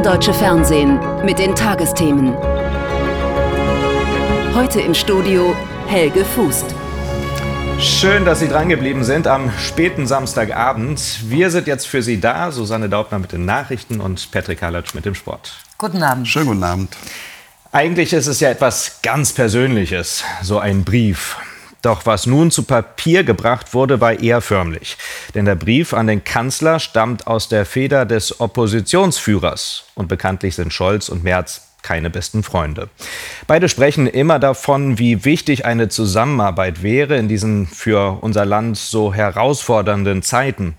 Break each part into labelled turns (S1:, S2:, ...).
S1: erste deutsche Fernsehen mit den Tagesthemen. Heute im Studio Helge Fußt.
S2: Schön, dass Sie drangeblieben sind am späten Samstagabend. Wir sind jetzt für Sie da. Susanne Daubner mit den Nachrichten und Patrick Halatsch mit dem Sport.
S3: Guten Abend.
S4: Schönen guten Abend.
S2: Eigentlich ist es ja etwas ganz Persönliches, so ein Brief. Doch was nun zu Papier gebracht wurde, war eher förmlich. Denn der Brief an den Kanzler stammt aus der Feder des Oppositionsführers. Und bekanntlich sind Scholz und Merz keine besten Freunde. Beide sprechen immer davon, wie wichtig eine Zusammenarbeit wäre in diesen für unser Land so herausfordernden Zeiten.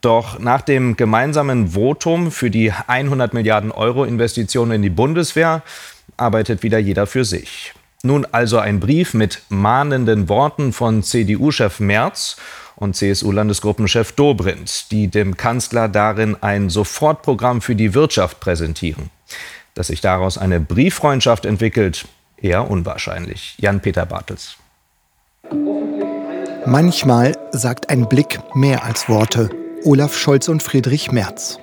S2: Doch nach dem gemeinsamen Votum für die 100 Milliarden Euro Investitionen in die Bundeswehr arbeitet wieder jeder für sich. Nun also ein Brief mit mahnenden Worten von CDU-Chef Merz und CSU-Landesgruppenchef Dobrindt, die dem Kanzler darin ein Sofortprogramm für die Wirtschaft präsentieren. Dass sich daraus eine Brieffreundschaft entwickelt, eher unwahrscheinlich. Jan-Peter Bartels.
S5: Manchmal sagt ein Blick mehr als Worte. Olaf Scholz und Friedrich Merz.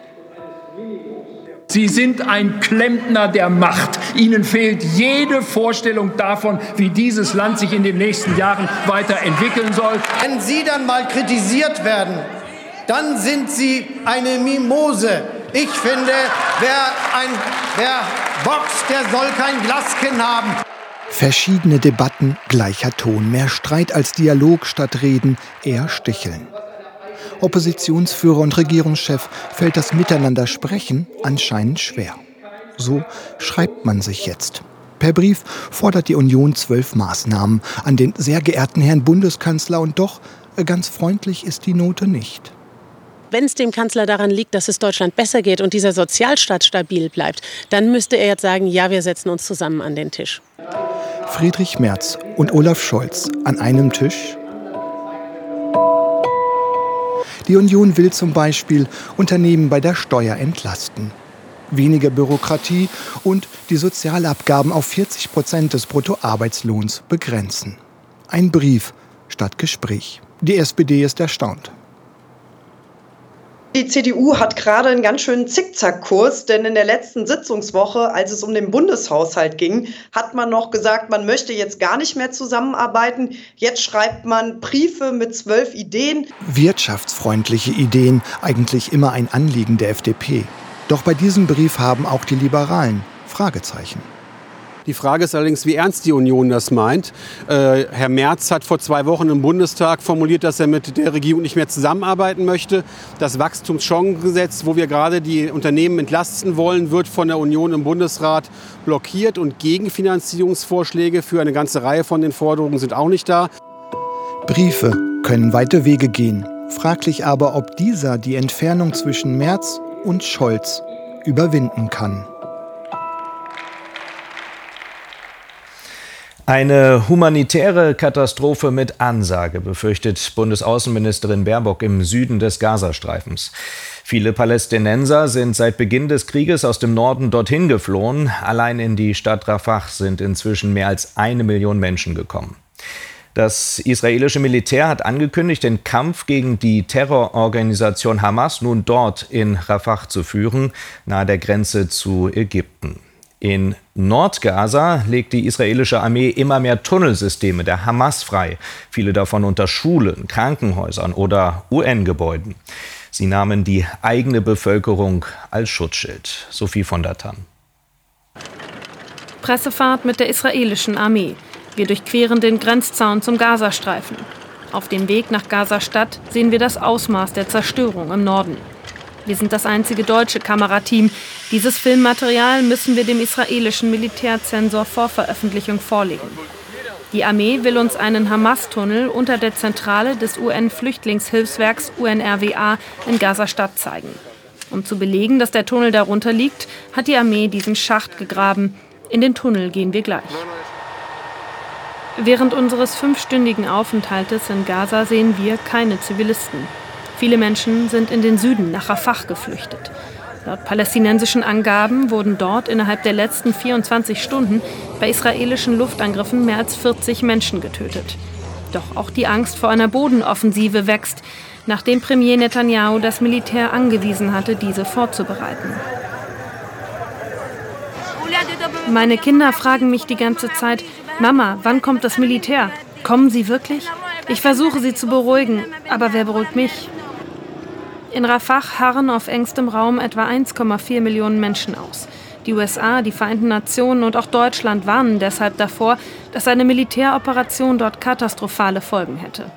S6: Sie sind ein Klempner der Macht. Ihnen fehlt jede Vorstellung davon, wie dieses Land sich in den nächsten Jahren weiterentwickeln soll.
S7: Wenn Sie dann mal kritisiert werden, dann sind Sie eine Mimose. Ich finde, wer, ein, wer boxt, der soll kein Glaskinn haben.
S5: Verschiedene Debatten, gleicher Ton, mehr Streit als Dialog statt Reden, eher Sticheln. Oppositionsführer und Regierungschef fällt das Miteinander sprechen anscheinend schwer. So schreibt man sich jetzt. Per Brief fordert die Union zwölf Maßnahmen an den sehr geehrten Herrn Bundeskanzler und doch äh, ganz freundlich ist die Note nicht.
S8: Wenn es dem Kanzler daran liegt, dass es Deutschland besser geht und dieser Sozialstaat stabil bleibt, dann müsste er jetzt sagen, ja, wir setzen uns zusammen an den Tisch.
S5: Friedrich Merz und Olaf Scholz an einem Tisch Die Union will zum Beispiel Unternehmen bei der Steuer entlasten. Weniger Bürokratie und die Sozialabgaben auf 40 Prozent des Bruttoarbeitslohns begrenzen. Ein Brief statt Gespräch. Die SPD ist erstaunt.
S9: Die CDU hat gerade einen ganz schönen Zickzackkurs, denn in der letzten Sitzungswoche, als es um den Bundeshaushalt ging, hat man noch gesagt, man möchte jetzt gar nicht mehr zusammenarbeiten. Jetzt schreibt man Briefe mit zwölf Ideen.
S5: Wirtschaftsfreundliche Ideen, eigentlich immer ein Anliegen der FDP. Doch bei diesem Brief haben auch die Liberalen Fragezeichen.
S10: Die Frage ist allerdings, wie ernst die Union das meint. Äh, Herr Merz hat vor zwei Wochen im Bundestag formuliert, dass er mit der Regierung nicht mehr zusammenarbeiten möchte. Das Wachstumschancengesetz, wo wir gerade die Unternehmen entlasten wollen, wird von der Union im Bundesrat blockiert und Gegenfinanzierungsvorschläge für eine ganze Reihe von den Forderungen sind auch nicht da.
S5: Briefe können weite Wege gehen. Fraglich aber, ob dieser die Entfernung zwischen Merz und Scholz überwinden kann.
S2: Eine humanitäre Katastrophe mit Ansage befürchtet Bundesaußenministerin Baerbock im Süden des Gazastreifens. Viele Palästinenser sind seit Beginn des Krieges aus dem Norden dorthin geflohen. Allein in die Stadt Rafah sind inzwischen mehr als eine Million Menschen gekommen. Das israelische Militär hat angekündigt, den Kampf gegen die Terrororganisation Hamas nun dort in Rafah zu führen, nahe der Grenze zu Ägypten. In Nordgaza legt die israelische Armee immer mehr Tunnelsysteme der Hamas frei, viele davon unter Schulen, Krankenhäusern oder UN-Gebäuden. Sie nahmen die eigene Bevölkerung als Schutzschild. Sophie von der Tann.
S11: Pressefahrt mit der israelischen Armee. Wir durchqueren den Grenzzaun zum Gazastreifen. Auf dem Weg nach Gaza-Stadt sehen wir das Ausmaß der Zerstörung im Norden. Wir sind das einzige deutsche Kamerateam. Dieses Filmmaterial müssen wir dem israelischen Militärzensor vor Veröffentlichung vorlegen. Die Armee will uns einen Hamas-Tunnel unter der Zentrale des UN-Flüchtlingshilfswerks UNRWA in Gaza-Stadt zeigen. Um zu belegen, dass der Tunnel darunter liegt, hat die Armee diesen Schacht gegraben. In den Tunnel gehen wir gleich. Während unseres fünfstündigen Aufenthaltes in Gaza sehen wir keine Zivilisten. Viele Menschen sind in den Süden nach Rafah geflüchtet. Laut palästinensischen Angaben wurden dort innerhalb der letzten 24 Stunden bei israelischen Luftangriffen mehr als 40 Menschen getötet. Doch auch die Angst vor einer Bodenoffensive wächst, nachdem Premier Netanyahu das Militär angewiesen hatte, diese vorzubereiten. Meine Kinder fragen mich die ganze Zeit, Mama, wann kommt das Militär? Kommen sie wirklich? Ich versuche sie zu beruhigen, aber wer beruhigt mich? In Rafah harren auf engstem Raum etwa 1,4 Millionen Menschen aus. Die USA, die Vereinten Nationen und auch Deutschland warnen deshalb davor, dass eine Militäroperation dort katastrophale Folgen hätte.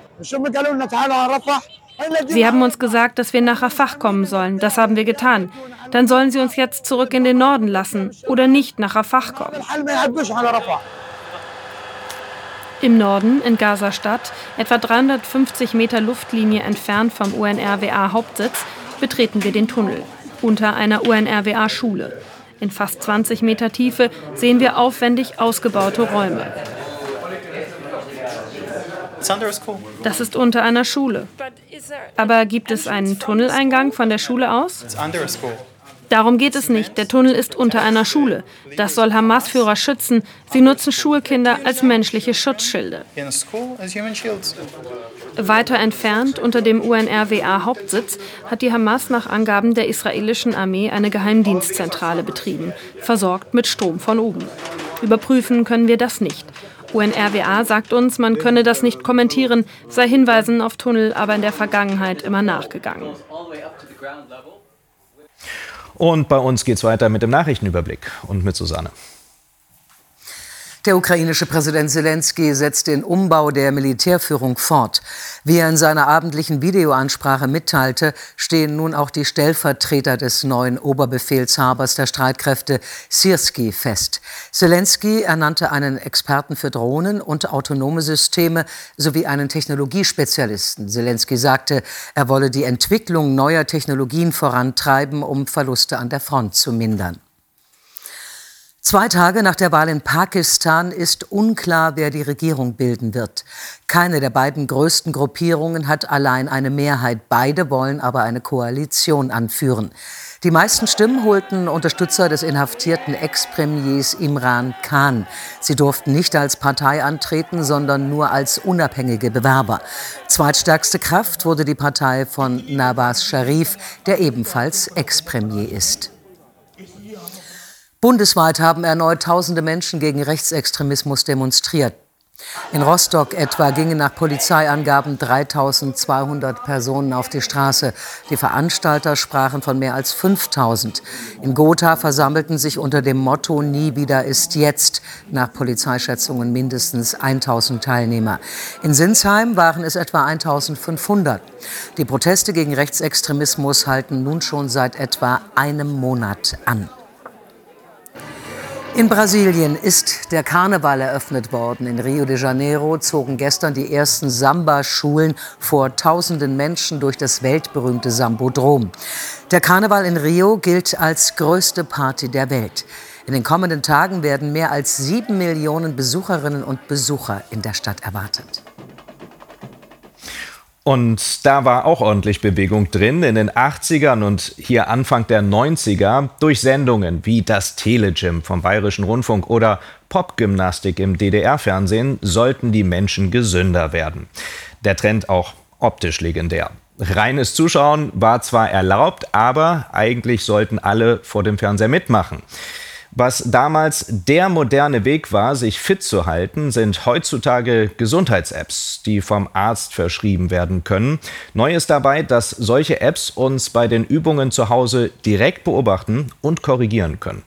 S11: Sie haben uns gesagt, dass wir nach Rafah kommen sollen. Das haben wir getan. Dann sollen sie uns jetzt zurück in den Norden lassen oder nicht nach Rafah kommen. Im Norden, in Gaza-Stadt, etwa 350 Meter Luftlinie entfernt vom UNRWA-Hauptsitz, betreten wir den Tunnel unter einer UNRWA-Schule. In fast 20 Meter Tiefe sehen wir aufwendig ausgebaute Räume. Das ist unter einer Schule. Aber gibt es einen Tunneleingang von der Schule aus? Darum geht es nicht. Der Tunnel ist unter einer Schule. Das soll Hamas-Führer schützen. Sie nutzen Schulkinder als menschliche Schutzschilde. Weiter entfernt, unter dem UNRWA-Hauptsitz, hat die Hamas nach Angaben der israelischen Armee eine Geheimdienstzentrale betrieben, versorgt mit Strom von oben. Überprüfen können wir das nicht. UNRWA sagt uns, man könne das nicht kommentieren, sei Hinweisen auf Tunnel aber in der Vergangenheit immer nachgegangen.
S2: Und bei uns geht es weiter mit dem Nachrichtenüberblick und mit Susanne.
S3: Der ukrainische Präsident Zelensky setzt den Umbau der Militärführung fort. Wie er in seiner abendlichen Videoansprache mitteilte, stehen nun auch die Stellvertreter des neuen Oberbefehlshabers der Streitkräfte Sirski fest. Zelensky ernannte einen Experten für Drohnen und autonome Systeme sowie einen Technologiespezialisten. Zelensky sagte, er wolle die Entwicklung neuer Technologien vorantreiben, um Verluste an der Front zu mindern. Zwei Tage nach der Wahl in Pakistan ist unklar, wer die Regierung bilden wird. Keine der beiden größten Gruppierungen hat allein eine Mehrheit. Beide wollen aber eine Koalition anführen. Die meisten Stimmen holten Unterstützer des inhaftierten Ex-Premiers Imran Khan. Sie durften nicht als Partei antreten, sondern nur als unabhängige Bewerber. Zweitstärkste Kraft wurde die Partei von Nawaz Sharif, der ebenfalls Ex-Premier ist. Bundesweit haben erneut tausende Menschen gegen Rechtsextremismus demonstriert. In Rostock etwa gingen nach Polizeiangaben 3200 Personen auf die Straße. Die Veranstalter sprachen von mehr als 5000. In Gotha versammelten sich unter dem Motto Nie wieder ist jetzt nach Polizeischätzungen mindestens 1000 Teilnehmer. In Sinsheim waren es etwa 1500. Die Proteste gegen Rechtsextremismus halten nun schon seit etwa einem Monat an. In Brasilien ist der Karneval eröffnet worden. In Rio de Janeiro zogen gestern die ersten Samba-Schulen vor tausenden Menschen durch das weltberühmte Sambodrom. Der Karneval in Rio gilt als größte Party der Welt. In den kommenden Tagen werden mehr als sieben Millionen Besucherinnen und Besucher in der Stadt erwartet.
S2: Und da war auch ordentlich Bewegung drin in den 80ern und hier Anfang der 90er durch Sendungen wie das Telegym vom Bayerischen Rundfunk oder Popgymnastik im DDR-Fernsehen sollten die Menschen gesünder werden. Der Trend auch optisch legendär. Reines Zuschauen war zwar erlaubt, aber eigentlich sollten alle vor dem Fernseher mitmachen. Was damals der moderne Weg war, sich fit zu halten, sind heutzutage Gesundheits-Apps, die vom Arzt verschrieben werden können. Neu ist dabei, dass solche Apps uns bei den Übungen zu Hause direkt beobachten und korrigieren können.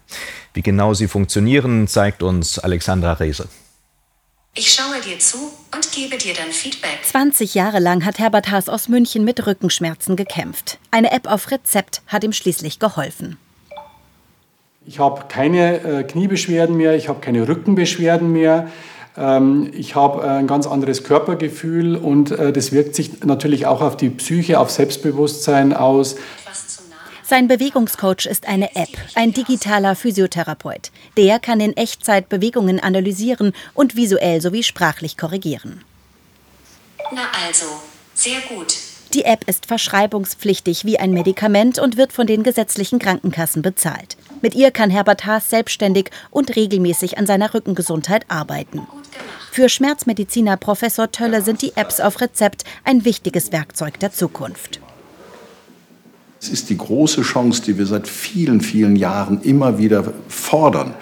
S2: Wie genau sie funktionieren, zeigt uns Alexandra Rehse.
S4: Ich schaue dir zu und gebe dir dann Feedback.
S12: 20 Jahre lang hat Herbert Haas aus München mit Rückenschmerzen gekämpft. Eine App auf Rezept hat ihm schließlich geholfen.
S13: Ich habe keine äh, Kniebeschwerden mehr, ich habe keine Rückenbeschwerden mehr. Ähm, ich habe äh, ein ganz anderes Körpergefühl und äh, das wirkt sich natürlich auch auf die Psyche, auf Selbstbewusstsein aus.
S12: Sein Bewegungscoach ist eine App, ein digitaler Physiotherapeut. Der kann in Echtzeit Bewegungen analysieren und visuell sowie sprachlich korrigieren.
S4: Na also, sehr gut.
S12: Die App ist verschreibungspflichtig wie ein Medikament und wird von den gesetzlichen Krankenkassen bezahlt. Mit ihr kann Herbert Haas selbstständig und regelmäßig an seiner Rückengesundheit arbeiten. Für Schmerzmediziner Professor Tölle sind die Apps auf Rezept ein wichtiges Werkzeug der Zukunft.
S14: Es ist die große Chance, die wir seit vielen, vielen Jahren immer wieder fordern,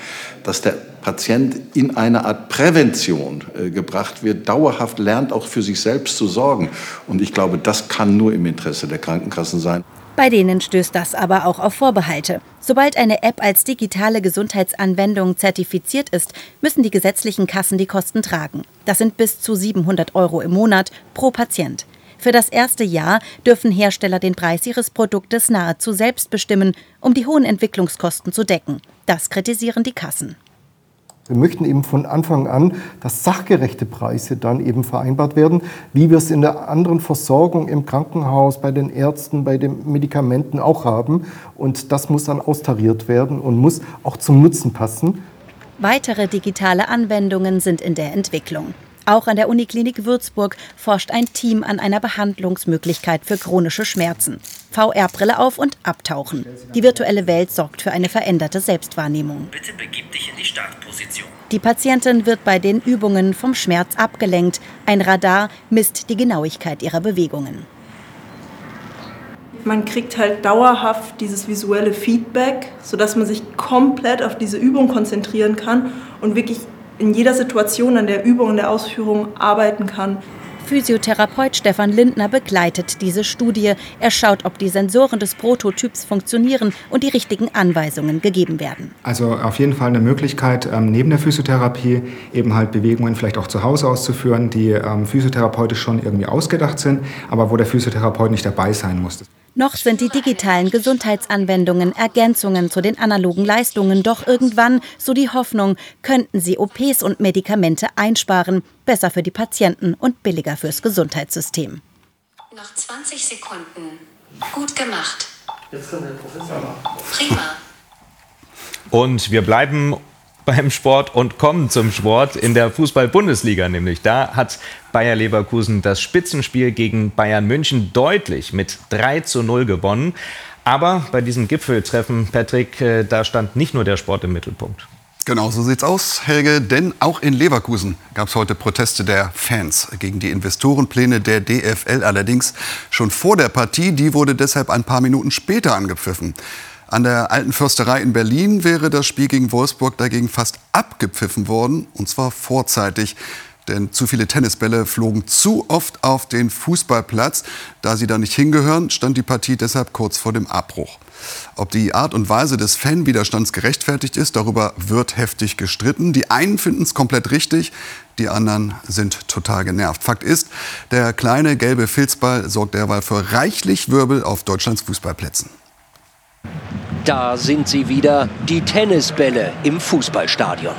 S14: dass der Patient in eine Art Prävention äh, gebracht wird, dauerhaft lernt, auch für sich selbst zu sorgen. Und ich glaube, das kann nur im Interesse der Krankenkassen sein.
S12: Bei denen stößt das aber auch auf Vorbehalte. Sobald eine App als digitale Gesundheitsanwendung zertifiziert ist, müssen die gesetzlichen Kassen die Kosten tragen. Das sind bis zu 700 Euro im Monat pro Patient. Für das erste Jahr dürfen Hersteller den Preis ihres Produktes nahezu selbst bestimmen, um die hohen Entwicklungskosten zu decken. Das kritisieren die Kassen.
S15: Wir möchten eben von Anfang an, dass sachgerechte Preise dann eben vereinbart werden, wie wir es in der anderen Versorgung im Krankenhaus, bei den Ärzten, bei den Medikamenten auch haben. Und das muss dann austariert werden und muss auch zum Nutzen passen.
S12: Weitere digitale Anwendungen sind in der Entwicklung. Auch an der Uniklinik Würzburg forscht ein Team an einer Behandlungsmöglichkeit für chronische Schmerzen. VR-Brille auf und abtauchen. Die virtuelle Welt sorgt für eine veränderte Selbstwahrnehmung.
S16: Bitte begib dich in die Startposition.
S12: Die Patientin wird bei den Übungen vom Schmerz abgelenkt. Ein Radar misst die Genauigkeit ihrer Bewegungen.
S17: Man kriegt halt dauerhaft dieses visuelle Feedback, sodass man sich komplett auf diese Übung konzentrieren kann und wirklich in jeder Situation an der Übung und der Ausführung arbeiten kann.
S12: Physiotherapeut Stefan Lindner begleitet diese Studie. Er schaut, ob die Sensoren des Prototyps funktionieren und die richtigen Anweisungen gegeben werden.
S18: Also auf jeden Fall eine Möglichkeit, ähm, neben der Physiotherapie eben halt Bewegungen vielleicht auch zu Hause auszuführen, die ähm, physiotherapeutisch schon irgendwie ausgedacht sind, aber wo der Physiotherapeut nicht dabei sein muss.
S12: Noch sind die digitalen Gesundheitsanwendungen Ergänzungen zu den analogen Leistungen, doch irgendwann, so die Hoffnung, könnten sie OPs und Medikamente einsparen, besser für die Patienten und billiger fürs Gesundheitssystem.
S4: Noch 20 Sekunden. Gut gemacht.
S2: Jetzt kommt der
S4: Professor. Prima.
S2: Und wir bleiben beim Sport und kommen zum Sport in der Fußball-Bundesliga nämlich. Da hat Bayer Leverkusen das Spitzenspiel gegen Bayern München deutlich mit 3 zu 0 gewonnen. Aber bei diesem Gipfeltreffen, Patrick, äh, da stand nicht nur der Sport im Mittelpunkt.
S19: Genau so sieht's aus, Helge. Denn auch in Leverkusen gab es heute Proteste der Fans gegen die Investorenpläne der DFL. Allerdings schon vor der Partie. Die wurde deshalb ein paar Minuten später angepfiffen. An der Alten Försterei in Berlin wäre das Spiel gegen Wolfsburg dagegen fast abgepfiffen worden, und zwar vorzeitig. Denn zu viele Tennisbälle flogen zu oft auf den Fußballplatz. Da sie da nicht hingehören, stand die Partie deshalb kurz vor dem Abbruch. Ob die Art und Weise des Fanwiderstands gerechtfertigt ist, darüber wird heftig gestritten. Die einen finden es komplett richtig, die anderen sind total genervt. Fakt ist, der kleine gelbe Filzball sorgt derweil für reichlich Wirbel auf Deutschlands Fußballplätzen.
S16: Da sind sie wieder, die Tennisbälle im Fußballstadion.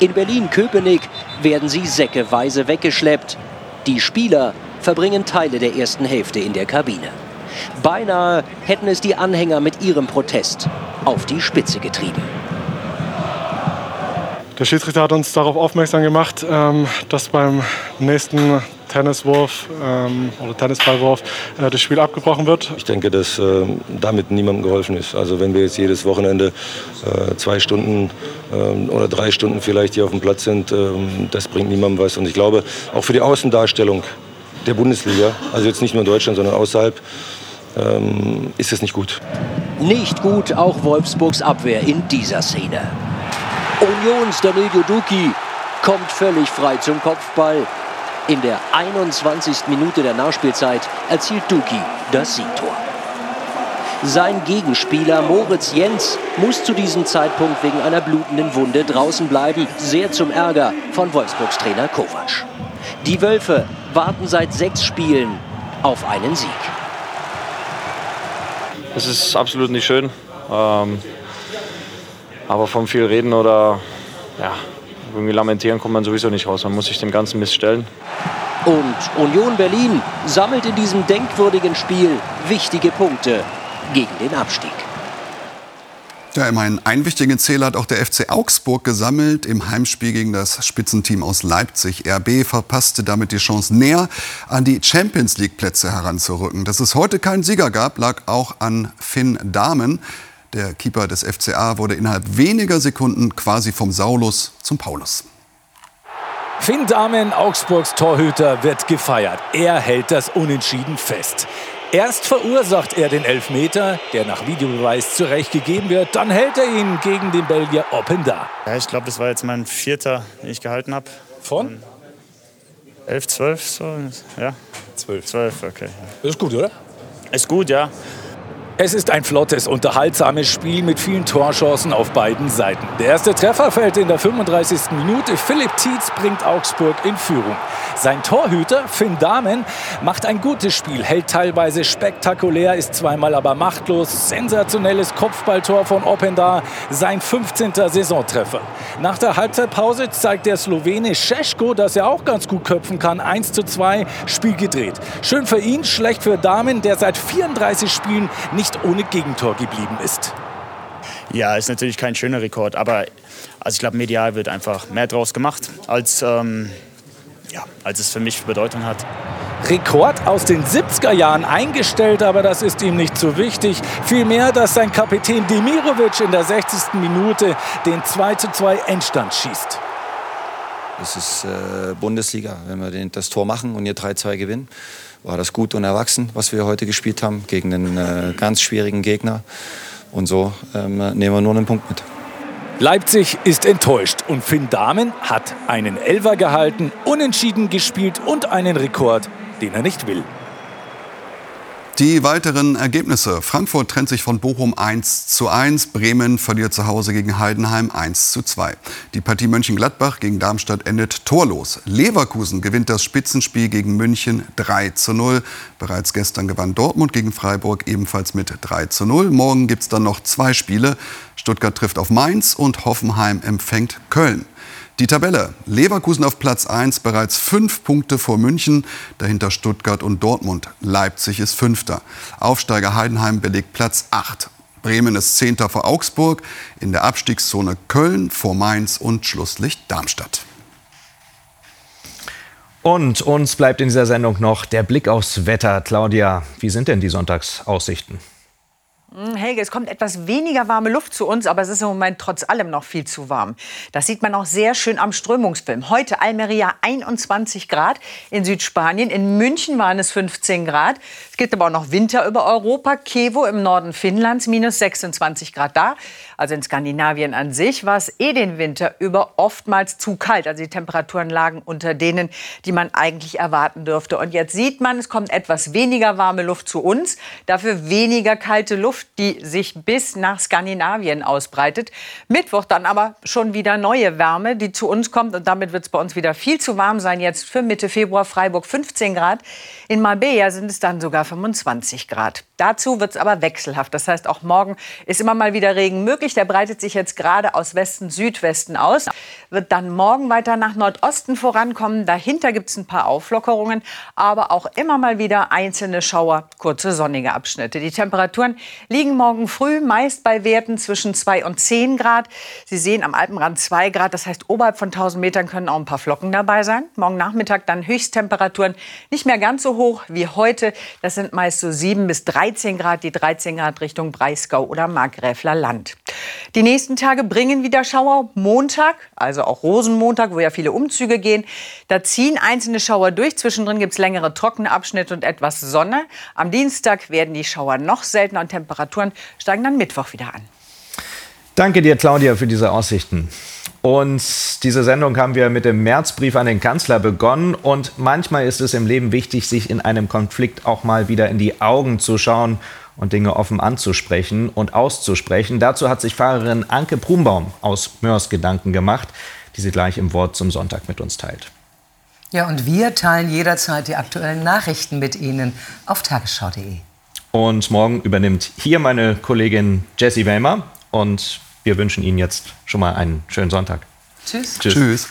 S16: In Berlin-Köpenick werden sie säckeweise weggeschleppt. Die Spieler verbringen Teile der ersten Hälfte in der Kabine. Beinahe hätten es die Anhänger mit ihrem Protest auf die Spitze getrieben.
S20: Der Schiedsrichter hat uns darauf aufmerksam gemacht, ähm, dass beim nächsten Tenniswurf ähm, oder Tennisballwurf äh, das Spiel abgebrochen wird.
S21: Ich denke, dass äh, damit niemandem geholfen ist. Also wenn wir jetzt jedes Wochenende äh, zwei Stunden ähm, oder drei Stunden vielleicht hier auf dem Platz sind, ähm, das bringt niemandem was. Und ich glaube, auch für die Außendarstellung der Bundesliga, also jetzt nicht nur in Deutschland, sondern außerhalb, ähm, ist es nicht gut.
S16: Nicht gut auch Wolfsburgs Abwehr in dieser Szene. Unions Danilo Duki kommt völlig frei zum Kopfball. In der 21. Minute der Nachspielzeit erzielt Duki das Siegtor. Sein Gegenspieler Moritz Jens muss zu diesem Zeitpunkt wegen einer blutenden Wunde draußen bleiben, sehr zum Ärger von Wolfsburgs Trainer Kovac. Die Wölfe warten seit sechs Spielen auf einen Sieg.
S22: Es ist absolut nicht schön, ähm, aber vom viel reden oder ja, irgendwie lamentieren kommt man sowieso nicht raus. Man muss sich dem ganzen Mist stellen.
S16: Und Union Berlin sammelt in diesem denkwürdigen Spiel wichtige Punkte gegen den Abstieg.
S19: Ja, immerhin einen wichtigen Zähler hat auch der FC Augsburg gesammelt im Heimspiel gegen das Spitzenteam aus Leipzig. RB verpasste damit die Chance näher an die Champions League Plätze heranzurücken. Dass es heute keinen Sieger gab, lag auch an Finn Dahmen. Der Keeper des FCA wurde innerhalb weniger Sekunden quasi vom Saulus zum Paulus.
S23: Finn Dahmen, Augsburgs Torhüter, wird gefeiert. Er hält das Unentschieden fest.
S24: Erst verursacht er den Elfmeter, der nach Videobeweis zurecht gegeben wird. Dann hält er ihn gegen den Belgier Openda.
S25: Ja, ich glaube, das war jetzt mein vierter, den ich gehalten habe.
S24: Von?
S25: 11, 12, so, ja.
S24: 12.
S25: 12, okay.
S24: Das ist gut, oder?
S25: Ist gut, ja.
S24: Es ist ein flottes, unterhaltsames Spiel mit vielen Torchancen auf beiden Seiten. Der erste Treffer fällt in der 35. Minute. Philipp Tietz bringt Augsburg in Führung. Sein Torhüter Finn Dahmen macht ein gutes Spiel, hält teilweise spektakulär, ist zweimal aber machtlos. Sensationelles Kopfballtor von Openda, sein 15. Saisontreffer. Nach der Halbzeitpause zeigt der Slowene Šeško, dass er auch ganz gut köpfen kann. 1 zu 2, Spiel gedreht. Schön für ihn, schlecht für Dahmen, der seit 34 Spielen nicht ohne Gegentor geblieben ist.
S25: Ja, ist natürlich kein schöner Rekord, aber also ich glaube, medial wird einfach mehr draus gemacht, als, ähm, ja, als es für mich Bedeutung hat.
S24: Rekord aus den 70er Jahren eingestellt, aber das ist ihm nicht so wichtig. Vielmehr, dass sein Kapitän Demirovic in der 60. Minute den 2 zu 2 Endstand schießt.
S23: Es ist äh, Bundesliga. Wenn wir den, das Tor machen und hier 3-2 gewinnen, war das gut und erwachsen, was wir heute gespielt haben, gegen einen äh, ganz schwierigen Gegner. Und so ähm, nehmen wir nur einen Punkt mit.
S24: Leipzig ist enttäuscht und Finn Dahmen hat einen Elfer gehalten, unentschieden gespielt und einen Rekord, den er nicht will.
S19: Die weiteren Ergebnisse. Frankfurt trennt sich von Bochum 1 zu 1. Bremen verliert zu Hause gegen Heidenheim 1 zu 2. Die Partie Mönchengladbach gegen Darmstadt endet torlos. Leverkusen gewinnt das Spitzenspiel gegen München 3 zu 0. Bereits gestern gewann Dortmund gegen Freiburg ebenfalls mit 3 zu 0. Morgen gibt es dann noch zwei Spiele. Stuttgart trifft auf Mainz und Hoffenheim empfängt Köln. Die Tabelle. Leverkusen auf Platz 1, bereits fünf Punkte vor München, dahinter Stuttgart und Dortmund. Leipzig ist Fünfter. Aufsteiger Heidenheim belegt Platz 8. Bremen ist Zehnter vor Augsburg, in der Abstiegszone Köln vor Mainz und Schlusslicht Darmstadt.
S2: Und uns bleibt in dieser Sendung noch der Blick aufs Wetter. Claudia, wie sind denn die Sonntagsaussichten?
S26: Hm, Helge, es kommt etwas weniger warme Luft zu uns, aber es ist im Moment trotz allem noch viel zu warm. Das sieht man auch sehr schön am Strömungsfilm. Heute Almeria 21 Grad, in Südspanien, in München waren es 15 Grad. Es gibt aber auch noch Winter über Europa. Kevo im Norden Finnlands minus 26 Grad da. Also in Skandinavien an sich war es eh den Winter über oftmals zu kalt. Also die Temperaturen lagen unter denen, die man eigentlich erwarten dürfte. Und jetzt sieht man, es kommt etwas weniger warme Luft zu uns, dafür weniger kalte Luft, die sich bis nach Skandinavien ausbreitet. Mittwoch dann aber schon wieder neue Wärme, die zu uns kommt. Und damit wird es bei uns wieder viel zu warm sein. Jetzt für Mitte Februar Freiburg 15 Grad. In Marbella sind es dann sogar 25 Grad. Dazu wird es aber wechselhaft. Das heißt, auch morgen ist immer mal wieder Regen möglich. Der breitet sich jetzt gerade aus Westen, Südwesten aus. Wird dann morgen weiter nach Nordosten vorankommen. Dahinter gibt es ein paar Auflockerungen, aber auch immer mal wieder einzelne Schauer, kurze sonnige Abschnitte. Die Temperaturen liegen morgen früh meist bei Werten zwischen 2 und 10 Grad. Sie sehen am Alpenrand 2 Grad. Das heißt, oberhalb von 1000 Metern können auch ein paar Flocken dabei sein. Morgen Nachmittag dann Höchsttemperaturen nicht mehr ganz so hoch wie heute. Das sind meist so 7 bis 13 13 Grad, die 13 Grad Richtung Breisgau oder Markgräfler Land. Die nächsten Tage bringen wieder Schauer. Montag, also auch Rosenmontag, wo ja viele Umzüge gehen, da ziehen einzelne Schauer durch. Zwischendrin gibt es längere trockene Abschnitte und etwas Sonne. Am Dienstag werden die Schauer noch seltener und Temperaturen steigen dann Mittwoch wieder an.
S2: Danke dir, Claudia, für diese Aussichten. Und diese Sendung haben wir mit dem Märzbrief an den Kanzler begonnen. Und manchmal ist es im Leben wichtig, sich in einem Konflikt auch mal wieder in die Augen zu schauen und Dinge offen anzusprechen und auszusprechen. Dazu hat sich Pfarrerin Anke Brumbaum aus Mörs Gedanken gemacht, die sie gleich im Wort zum Sonntag mit uns teilt.
S3: Ja, und wir teilen jederzeit die aktuellen Nachrichten mit Ihnen auf tagesschau.de.
S2: Und morgen übernimmt hier meine Kollegin Jessie Wellmer und wir wünschen Ihnen jetzt schon mal einen schönen Sonntag.
S3: Tschüss.
S2: Tschüss. Tschüss.